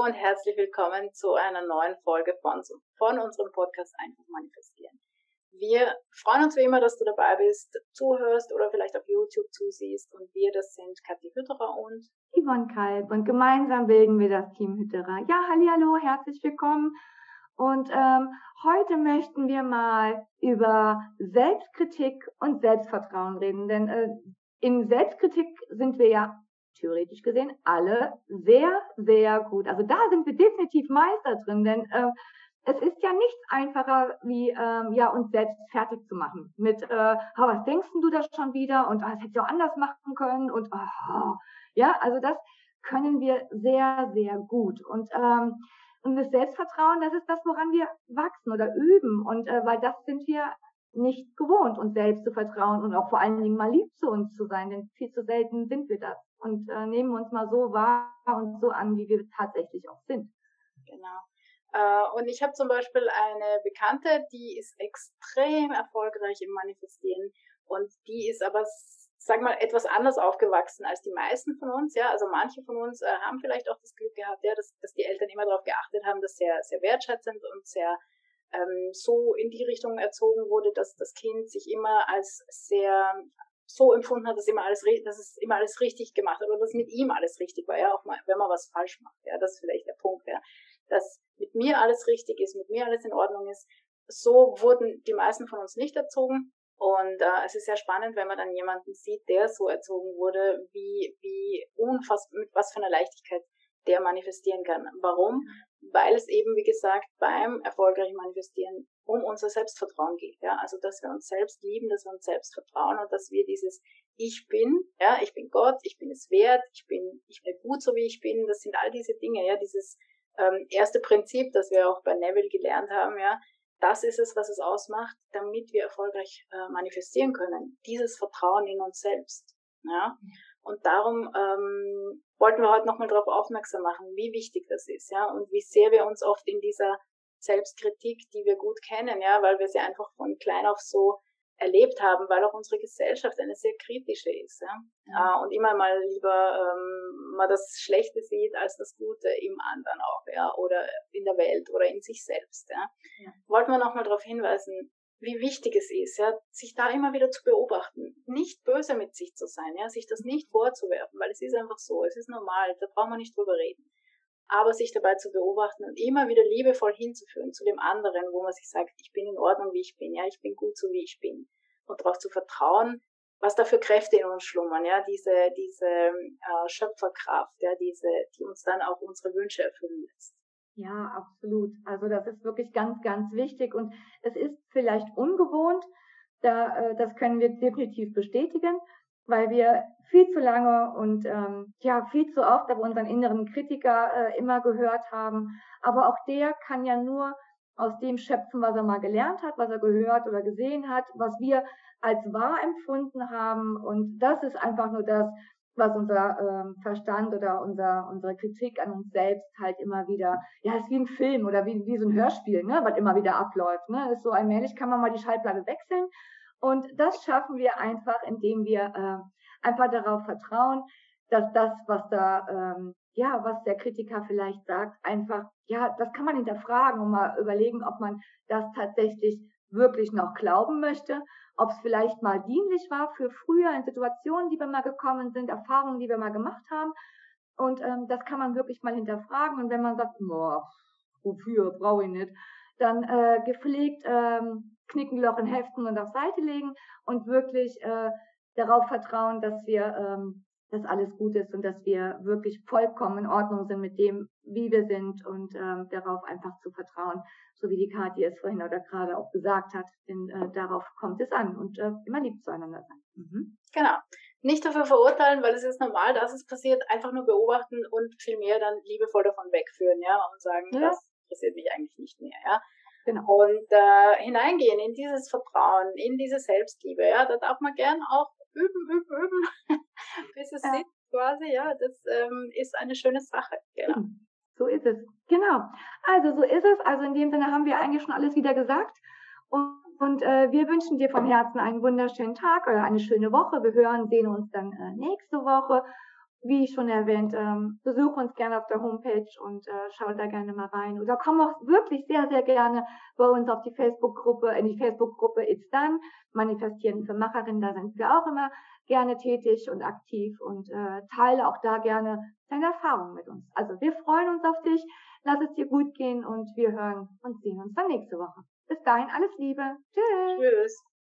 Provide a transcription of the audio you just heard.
Und herzlich willkommen zu einer neuen Folge von, von unserem Podcast Einfach Manifestieren. Wir freuen uns wie immer, dass du dabei bist, zuhörst oder vielleicht auf YouTube zusiehst. Und wir, das sind Kathi Hütterer und Yvonne Kalb. Und gemeinsam bilden wir das Team Hütterer. Ja, hallo, herzlich willkommen. Und ähm, heute möchten wir mal über Selbstkritik und Selbstvertrauen reden. Denn äh, in Selbstkritik sind wir ja theoretisch gesehen alle sehr, sehr gut. Also da sind wir definitiv Meister drin, denn äh, es ist ja nichts einfacher, wie ähm, ja uns selbst fertig zu machen. Mit, äh, oh, was denkst du da schon wieder? Und oh, das hätte ich auch anders machen können. Und oh, ja, also das können wir sehr, sehr gut. Und ähm, und das Selbstvertrauen, das ist das, woran wir wachsen oder üben. Und äh, weil das sind wir nicht gewohnt, uns selbst zu vertrauen und auch vor allen Dingen mal lieb zu uns zu sein, denn viel zu selten sind wir das und äh, nehmen uns mal so wahr und so an, wie wir tatsächlich auch sind. Genau. Äh, und ich habe zum Beispiel eine Bekannte, die ist extrem erfolgreich im Manifestieren und die ist aber sag mal, etwas anders aufgewachsen als die meisten von uns, ja. Also manche von uns äh, haben vielleicht auch das Glück gehabt, ja, dass, dass die Eltern immer darauf geachtet haben, dass sehr, sehr wertschätzend und sehr ähm, so in die Richtung erzogen wurde, dass das Kind sich immer als sehr so empfunden hat, dass immer alles, dass es immer alles richtig gemacht hat oder dass mit ihm alles richtig war, ja, auch mal, wenn man was falsch macht, ja, das ist vielleicht der Punkt, ja, dass mit mir alles richtig ist, mit mir alles in Ordnung ist. So wurden die meisten von uns nicht erzogen und äh, es ist sehr spannend, wenn man dann jemanden sieht, der so erzogen wurde, wie, wie unfassbar, mit was für einer Leichtigkeit der manifestieren kann. Warum? Weil es eben, wie gesagt, beim erfolgreichen Manifestieren um unser Selbstvertrauen geht. Ja? Also, dass wir uns selbst lieben, dass wir uns selbst vertrauen und dass wir dieses Ich bin, ja, ich bin Gott, ich bin es wert, ich bin, ich bin gut so wie ich bin, das sind all diese Dinge, ja, dieses ähm, erste Prinzip, das wir auch bei Neville gelernt haben, ja, das ist es, was es ausmacht, damit wir erfolgreich äh, manifestieren können. Dieses Vertrauen in uns selbst. Ja? Und darum ähm, wollten wir heute nochmal darauf aufmerksam machen, wie wichtig das ist, ja, und wie sehr wir uns oft in dieser Selbstkritik, die wir gut kennen, ja, weil wir sie einfach von klein auf so erlebt haben, weil auch unsere Gesellschaft eine sehr kritische ist. Ja? Mhm. und immer mal lieber ähm, mal das Schlechte sieht als das Gute im anderen auch, ja, oder in der Welt oder in sich selbst. Ja? ja. Wollten wir nochmal darauf hinweisen, wie wichtig es ist, ja, sich da immer wieder zu beobachten, nicht böse mit sich zu sein, ja, sich das nicht vorzuwerfen, weil es ist einfach so, es ist normal, da brauchen wir nicht drüber reden aber sich dabei zu beobachten und immer wieder liebevoll hinzuführen zu dem anderen, wo man sich sagt, ich bin in Ordnung, wie ich bin, ja, ich bin gut so, wie ich bin. Und darauf zu vertrauen, was da für Kräfte in uns schlummern, ja, diese, diese äh, Schöpferkraft, ja, diese, die uns dann auch unsere Wünsche erfüllen lässt. Ja, absolut. Also das ist wirklich ganz, ganz wichtig und es ist vielleicht ungewohnt, da, äh, das können wir definitiv bestätigen weil wir viel zu lange und ähm, ja viel zu oft auf unseren inneren Kritiker äh, immer gehört haben. Aber auch der kann ja nur aus dem schöpfen, was er mal gelernt hat, was er gehört oder gesehen hat, was wir als wahr empfunden haben. Und das ist einfach nur das, was unser ähm, Verstand oder unser, unsere Kritik an uns selbst halt immer wieder, ja, ist wie ein Film oder wie, wie so ein Hörspiel, ne, was immer wieder abläuft. Ne? Ist so allmählich kann man mal die Schallplatte wechseln und das schaffen wir einfach, indem wir äh, einfach darauf vertrauen, dass das, was da, ähm, ja, was der Kritiker vielleicht sagt, einfach, ja, das kann man hinterfragen und mal überlegen, ob man das tatsächlich wirklich noch glauben möchte, ob es vielleicht mal dienlich war für früher in Situationen, die wir mal gekommen sind, Erfahrungen, die wir mal gemacht haben. Und ähm, das kann man wirklich mal hinterfragen. Und wenn man sagt, boah, wofür, brauche ich nicht, dann äh, gepflegt ähm, Knickenloch in Heften und auf Seite legen und wirklich äh, darauf vertrauen, dass wir, ähm, dass alles gut ist und dass wir wirklich vollkommen in Ordnung sind mit dem, wie wir sind und ähm, darauf einfach zu vertrauen, so wie die Kathi es vorhin oder gerade auch gesagt hat, denn äh, darauf kommt es an und äh, immer lieb zueinander sein. Mhm. Genau. Nicht dafür verurteilen, weil es ist normal, dass es passiert, einfach nur beobachten und vielmehr dann liebevoll davon wegführen, ja, und sagen, ja. das interessiert mich eigentlich nicht mehr, ja. Genau. Und äh, hineingehen in dieses Vertrauen, in diese Selbstliebe. Ja, da darf man gern auch üben, üben, üben, bis es ja. sitzt quasi. Ja, das ähm, ist eine schöne Sache. Genau. So ist es. Genau. Also so ist es. Also in dem Sinne haben wir eigentlich schon alles wieder gesagt. Und, und äh, wir wünschen dir vom Herzen einen wunderschönen Tag oder eine schöne Woche. Wir hören, sehen uns dann äh, nächste Woche. Wie schon erwähnt, ähm, besuch uns gerne auf der Homepage und äh, schau da gerne mal rein. Oder komm auch wirklich sehr, sehr gerne bei uns auf die Facebook-Gruppe, in die Facebook-Gruppe It's Done, Manifestieren für Macherinnen, da sind wir auch immer gerne tätig und aktiv und äh, teile auch da gerne deine Erfahrungen mit uns. Also wir freuen uns auf dich, lass es dir gut gehen und wir hören und sehen uns dann nächste Woche. Bis dahin alles Liebe. Tschüss. Tschüss.